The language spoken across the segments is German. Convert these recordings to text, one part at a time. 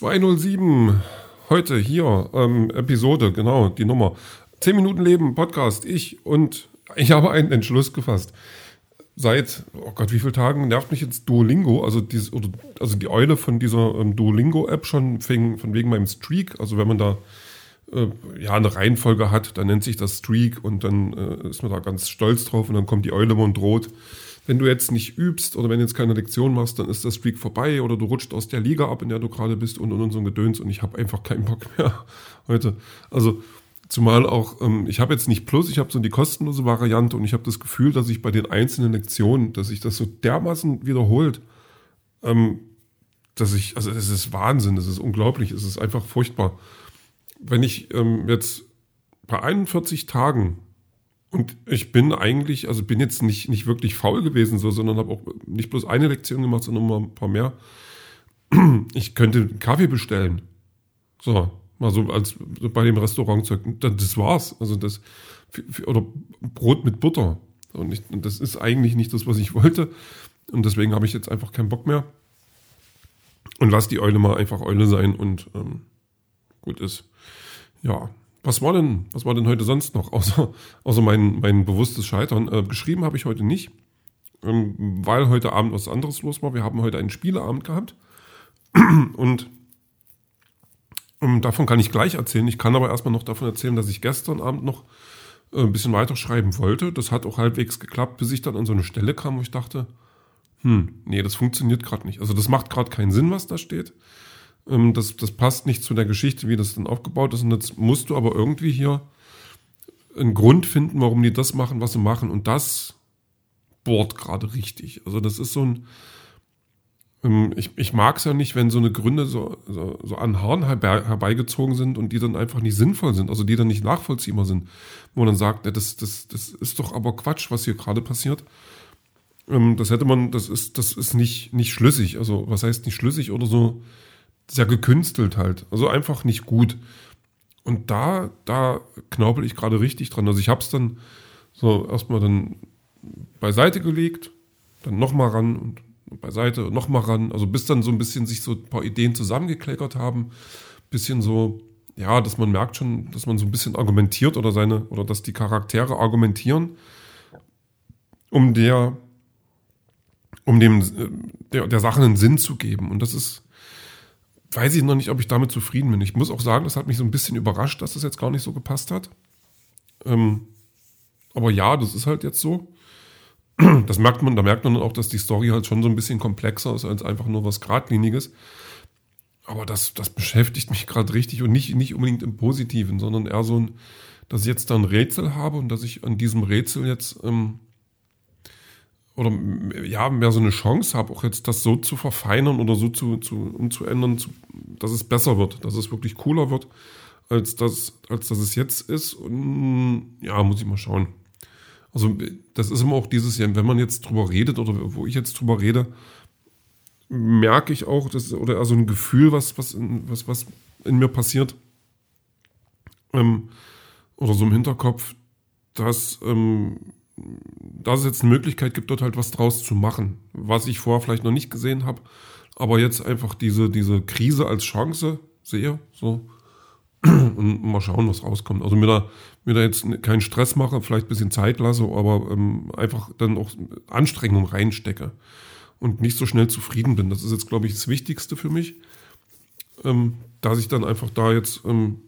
207. Heute hier, ähm, Episode, genau, die Nummer. 10 Minuten Leben, Podcast, ich und ich habe einen Entschluss gefasst. Seit, oh Gott, wie viele Tagen nervt mich jetzt Duolingo, also, dieses, also die Eule von dieser ähm, Duolingo-App schon fing, von wegen meinem Streak. Also wenn man da äh, ja eine Reihenfolge hat, dann nennt sich das Streak und dann äh, ist man da ganz stolz drauf und dann kommt die Eule und droht wenn du jetzt nicht übst oder wenn du jetzt keine Lektion machst, dann ist das Streak vorbei oder du rutscht aus der Liga ab, in der du gerade bist und und, und so ein Gedöns und ich habe einfach keinen Bock mehr heute. Also zumal auch, ähm, ich habe jetzt nicht Plus, ich habe so die kostenlose Variante und ich habe das Gefühl, dass ich bei den einzelnen Lektionen, dass sich das so dermaßen wiederholt, ähm, dass ich, also es ist Wahnsinn, es ist unglaublich, es ist einfach furchtbar. Wenn ich ähm, jetzt bei 41 Tagen und ich bin eigentlich, also bin jetzt nicht, nicht wirklich faul gewesen, so, sondern habe auch nicht bloß eine Lektion gemacht, sondern mal ein paar mehr. Ich könnte einen Kaffee bestellen. So, mal so als so bei dem Restaurantzeug. Das war's. Also das, oder Brot mit Butter. Und, ich, und das ist eigentlich nicht das, was ich wollte. Und deswegen habe ich jetzt einfach keinen Bock mehr. Und lass die Eule mal einfach Eule sein und ähm, gut ist. Ja, was war denn, was war denn heute sonst noch, außer, außer mein, mein bewusstes Scheitern? Äh, geschrieben habe ich heute nicht, ähm, weil heute Abend was anderes los war. Wir haben heute einen Spieleabend gehabt und ähm, davon kann ich gleich erzählen. Ich kann aber erstmal noch davon erzählen, dass ich gestern Abend noch äh, ein bisschen weiter schreiben wollte. Das hat auch halbwegs geklappt, bis ich dann an so eine Stelle kam, wo ich dachte, hm, nee, das funktioniert gerade nicht. Also das macht gerade keinen Sinn, was da steht. Ähm, das, das passt nicht zu der Geschichte, wie das dann aufgebaut ist. Und jetzt musst du aber irgendwie hier einen Grund finden, warum die das machen, was sie machen. Und das bohrt gerade richtig. Also das ist so ein, ähm, ich, ich mag es ja nicht, wenn so eine Gründe so, so, so an Haaren herbeigezogen sind und die dann einfach nicht sinnvoll sind, also die dann nicht nachvollziehbar sind, wo man dann sagt, das, das, das ist doch aber Quatsch, was hier gerade passiert. Ähm, das hätte man, das ist, das ist nicht, nicht schlüssig. Also was heißt nicht schlüssig oder so? Sehr gekünstelt halt. Also einfach nicht gut. Und da, da knaubel ich gerade richtig dran. Also ich habe es dann so erstmal dann beiseite gelegt, dann nochmal ran und beiseite nochmal ran. Also bis dann so ein bisschen sich so ein paar Ideen zusammengekleckert haben. Bisschen so, ja, dass man merkt schon, dass man so ein bisschen argumentiert oder seine, oder dass die Charaktere argumentieren, um der, um dem, der, der Sache einen Sinn zu geben. Und das ist, weiß ich noch nicht, ob ich damit zufrieden bin. Ich muss auch sagen, das hat mich so ein bisschen überrascht, dass das jetzt gar nicht so gepasst hat. Ähm, aber ja, das ist halt jetzt so. Das merkt man, da merkt man auch, dass die Story halt schon so ein bisschen komplexer ist als einfach nur was Gradliniges. Aber das, das beschäftigt mich gerade richtig und nicht, nicht unbedingt im Positiven, sondern eher so ein, dass ich jetzt da ein Rätsel habe und dass ich an diesem Rätsel jetzt ähm, oder ja, mehr so eine Chance habe, auch jetzt das so zu verfeinern oder so zu, zu umzuändern, zu, dass es besser wird, dass es wirklich cooler wird, als das, als das es jetzt ist. Und ja, muss ich mal schauen. Also, das ist immer auch dieses Jahr, wenn man jetzt drüber redet oder wo ich jetzt drüber rede, merke ich auch, dass, oder also ein Gefühl, was, was, in, was, was in mir passiert, ähm, oder so im Hinterkopf, dass ähm, dass es jetzt eine Möglichkeit gibt, dort halt was draus zu machen, was ich vorher vielleicht noch nicht gesehen habe, aber jetzt einfach diese, diese Krise als Chance sehe, so. Und mal schauen, was rauskommt. Also mir da, mir da jetzt keinen Stress mache, vielleicht ein bisschen Zeit lasse, aber ähm, einfach dann auch Anstrengung reinstecke und nicht so schnell zufrieden bin. Das ist jetzt, glaube ich, das Wichtigste für mich, ähm, dass ich dann einfach da jetzt ähm,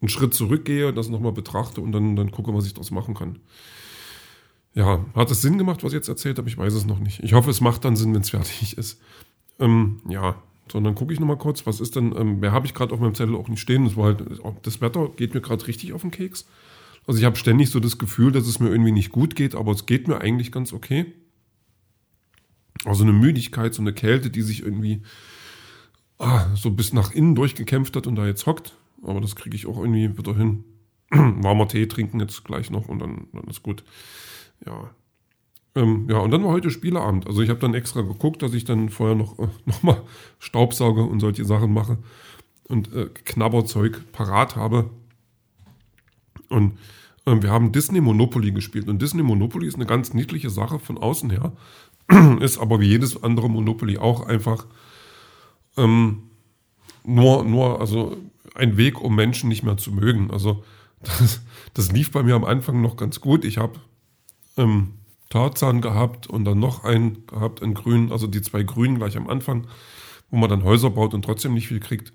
einen Schritt zurückgehe, das nochmal betrachte und dann, dann gucke, was ich daraus machen kann. Ja, hat es Sinn gemacht, was ich jetzt erzählt habe? Ich weiß es noch nicht. Ich hoffe, es macht dann Sinn, wenn es fertig ist. Ähm, ja, so, dann gucke ich nochmal kurz, was ist denn, ähm, wer habe ich gerade auf meinem Zettel auch nicht stehen? Das war halt, das Wetter geht mir gerade richtig auf den Keks. Also ich habe ständig so das Gefühl, dass es mir irgendwie nicht gut geht, aber es geht mir eigentlich ganz okay. Also eine Müdigkeit, so eine Kälte, die sich irgendwie ah, so bis nach innen durchgekämpft hat und da jetzt hockt. Aber das kriege ich auch irgendwie wieder hin. Warmer Tee trinken jetzt gleich noch und dann, dann ist gut ja. Ähm, ja, und dann war heute Spieleabend. Also ich habe dann extra geguckt, dass ich dann vorher noch, äh, noch mal Staubsauge und solche Sachen mache und äh, Knabberzeug parat habe. Und äh, wir haben Disney Monopoly gespielt. Und Disney Monopoly ist eine ganz niedliche Sache von außen her. ist aber wie jedes andere Monopoly auch einfach ähm, nur, nur, also ein Weg, um Menschen nicht mehr zu mögen. Also das, das lief bei mir am Anfang noch ganz gut. Ich habe ähm, Tarzan gehabt und dann noch einen gehabt, einen grünen, also die zwei grünen gleich am Anfang, wo man dann Häuser baut und trotzdem nicht viel kriegt.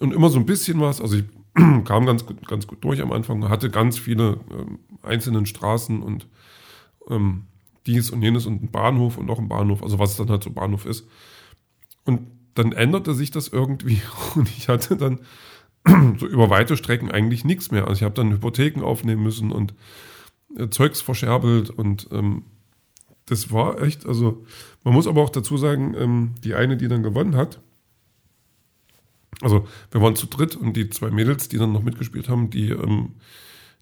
Und immer so ein bisschen was, also ich kam ganz gut, ganz gut durch am Anfang, hatte ganz viele ähm, einzelne Straßen und ähm, dies und jenes und einen Bahnhof und noch einen Bahnhof, also was dann halt so Bahnhof ist. Und dann änderte sich das irgendwie und ich hatte dann so über weite Strecken eigentlich nichts mehr. Also ich habe dann Hypotheken aufnehmen müssen und Zeugs verscherbelt und ähm, das war echt, also man muss aber auch dazu sagen, ähm, die eine, die dann gewonnen hat, also wir waren zu dritt und die zwei Mädels, die dann noch mitgespielt haben, die, ähm,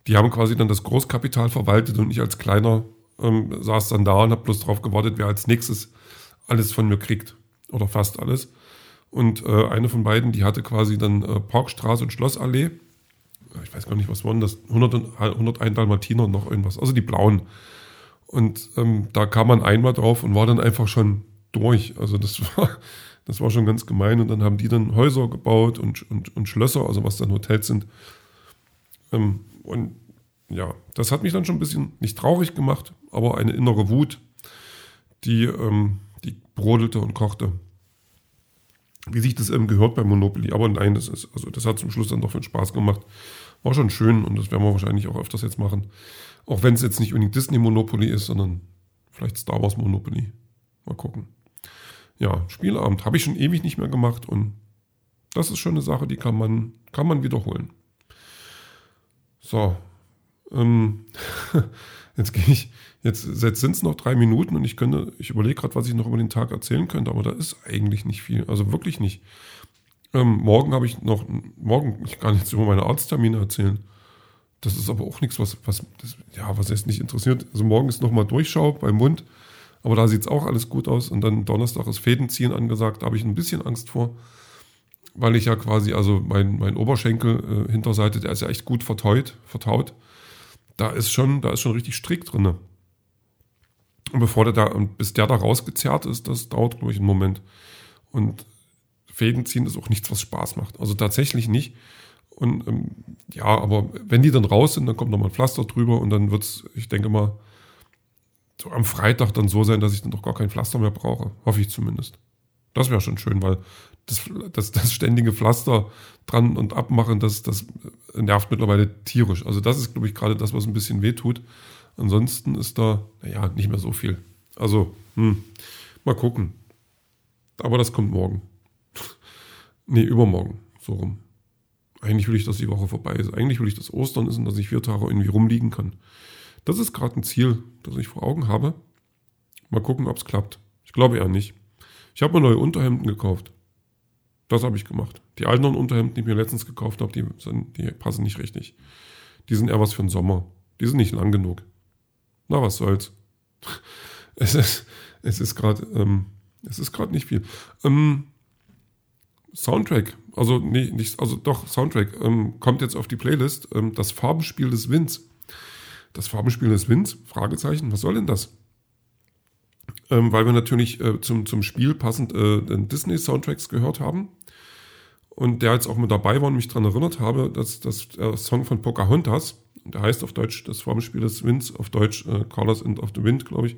die haben quasi dann das Großkapital verwaltet und ich als Kleiner ähm, saß dann da und habe bloß drauf gewartet, wer als nächstes alles von mir kriegt. Oder fast alles. Und äh, eine von beiden, die hatte quasi dann äh, Parkstraße und Schlossallee. Ich weiß gar nicht, was waren das? 100, 101 Dalmatiner und noch irgendwas. Also die blauen. Und ähm, da kam man einmal drauf und war dann einfach schon durch. Also das war, das war schon ganz gemein. Und dann haben die dann Häuser gebaut und, und, und Schlösser, also was dann Hotels sind. Ähm, und ja, das hat mich dann schon ein bisschen nicht traurig gemacht, aber eine innere Wut, die, ähm, die brodelte und kochte wie sich das eben gehört bei Monopoly. Aber nein, das ist, also das hat zum Schluss dann doch viel Spaß gemacht. War schon schön und das werden wir wahrscheinlich auch öfters jetzt machen. Auch wenn es jetzt nicht unbedingt Disney Monopoly ist, sondern vielleicht Star Wars Monopoly. Mal gucken. Ja, Spielabend habe ich schon ewig nicht mehr gemacht und das ist schon eine Sache, die kann man, kann man wiederholen. So. Ähm, jetzt gehe ich, Jetzt, jetzt sind es noch drei Minuten und ich könnte, ich überlege gerade, was ich noch über den Tag erzählen könnte, aber da ist eigentlich nicht viel. Also wirklich nicht. Ähm, morgen habe ich noch, morgen, ich kann jetzt über meine Arzttermine erzählen. Das ist aber auch nichts, was, was, das, ja, was jetzt nicht interessiert. Also morgen ist nochmal Durchschau beim Mund, aber da sieht es auch alles gut aus. Und dann Donnerstag ist Fädenziehen angesagt, da habe ich ein bisschen Angst vor, weil ich ja quasi, also mein, mein Oberschenkel, äh, Hinterseite, der ist ja echt gut vertaut, vertaut. Da ist schon, da ist schon richtig Strick drin. Und bevor der da, und bis der da rausgezerrt ist, das dauert, glaube ich, einen Moment. Und Fäden ziehen ist auch nichts, was Spaß macht. Also tatsächlich nicht. Und ähm, ja, aber wenn die dann raus sind, dann kommt nochmal ein Pflaster drüber und dann wird's, ich denke mal, so am Freitag dann so sein, dass ich dann doch gar kein Pflaster mehr brauche. Hoffe ich zumindest. Das wäre schon schön, weil das, das, das ständige Pflaster dran und abmachen, das, das nervt mittlerweile tierisch. Also das ist, glaube ich, gerade das, was ein bisschen weh tut. Ansonsten ist da, naja, nicht mehr so viel. Also, hm, mal gucken. Aber das kommt morgen. nee, übermorgen, so rum. Eigentlich will ich, dass die Woche vorbei ist. Eigentlich will ich, dass Ostern ist und dass ich vier Tage irgendwie rumliegen kann. Das ist gerade ein Ziel, das ich vor Augen habe. Mal gucken, ob es klappt. Ich glaube eher nicht. Ich habe mir neue Unterhemden gekauft. Das habe ich gemacht. Die alten Unterhemden, die ich mir letztens gekauft habe, die, sind, die passen nicht richtig. Die sind eher was für den Sommer. Die sind nicht lang genug. Na, was soll's. Es ist, es ist gerade, ähm, es ist gerade nicht viel. Ähm, Soundtrack, also nee, nicht, also doch, Soundtrack, ähm, kommt jetzt auf die Playlist. Ähm, das Farbenspiel des Winds. Das Farbenspiel des Winds? Fragezeichen, was soll denn das? Ähm, weil wir natürlich äh, zum, zum Spiel passend äh, den Disney-Soundtracks gehört haben. Und der jetzt auch mit dabei war und mich daran erinnert habe, dass das äh, Song von Pocahontas der heißt auf Deutsch das Formspiel des Winds, auf Deutsch äh, Colors End of the Wind, glaube ich.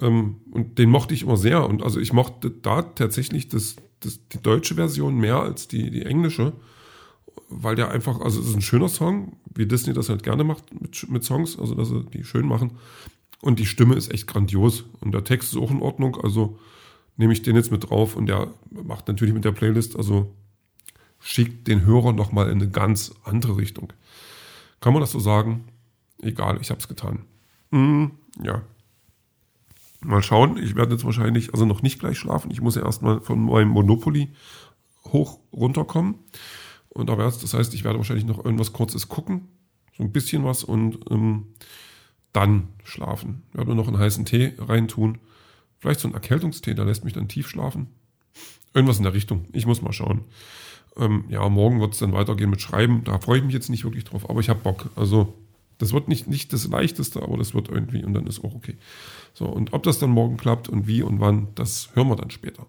Ähm, und den mochte ich immer sehr. Und also ich mochte da tatsächlich das, das, die deutsche Version mehr als die, die englische, weil der einfach, also es ist ein schöner Song, wie Disney das halt gerne macht mit, mit Songs, also dass sie die schön machen. Und die Stimme ist echt grandios. Und der Text ist auch in Ordnung, also nehme ich den jetzt mit drauf und der macht natürlich mit der Playlist, also schickt den Hörer nochmal in eine ganz andere Richtung. Kann man das so sagen? Egal, ich habe es getan. Mm, ja. Mal schauen. Ich werde jetzt wahrscheinlich, also noch nicht gleich schlafen. Ich muss ja erstmal von meinem Monopoly hoch runterkommen. Und aber erst, das heißt, ich werde wahrscheinlich noch irgendwas Kurzes gucken. So ein bisschen was und ähm, dann schlafen. Ich werde mir noch einen heißen Tee reintun. Vielleicht so ein Erkältungstee, der lässt mich dann tief schlafen. Irgendwas in der Richtung. Ich muss mal schauen. Ähm, ja, morgen wird es dann weitergehen mit Schreiben. Da freue ich mich jetzt nicht wirklich drauf, aber ich habe Bock. Also, das wird nicht, nicht das Leichteste, aber das wird irgendwie und dann ist auch okay. So, und ob das dann morgen klappt und wie und wann, das hören wir dann später.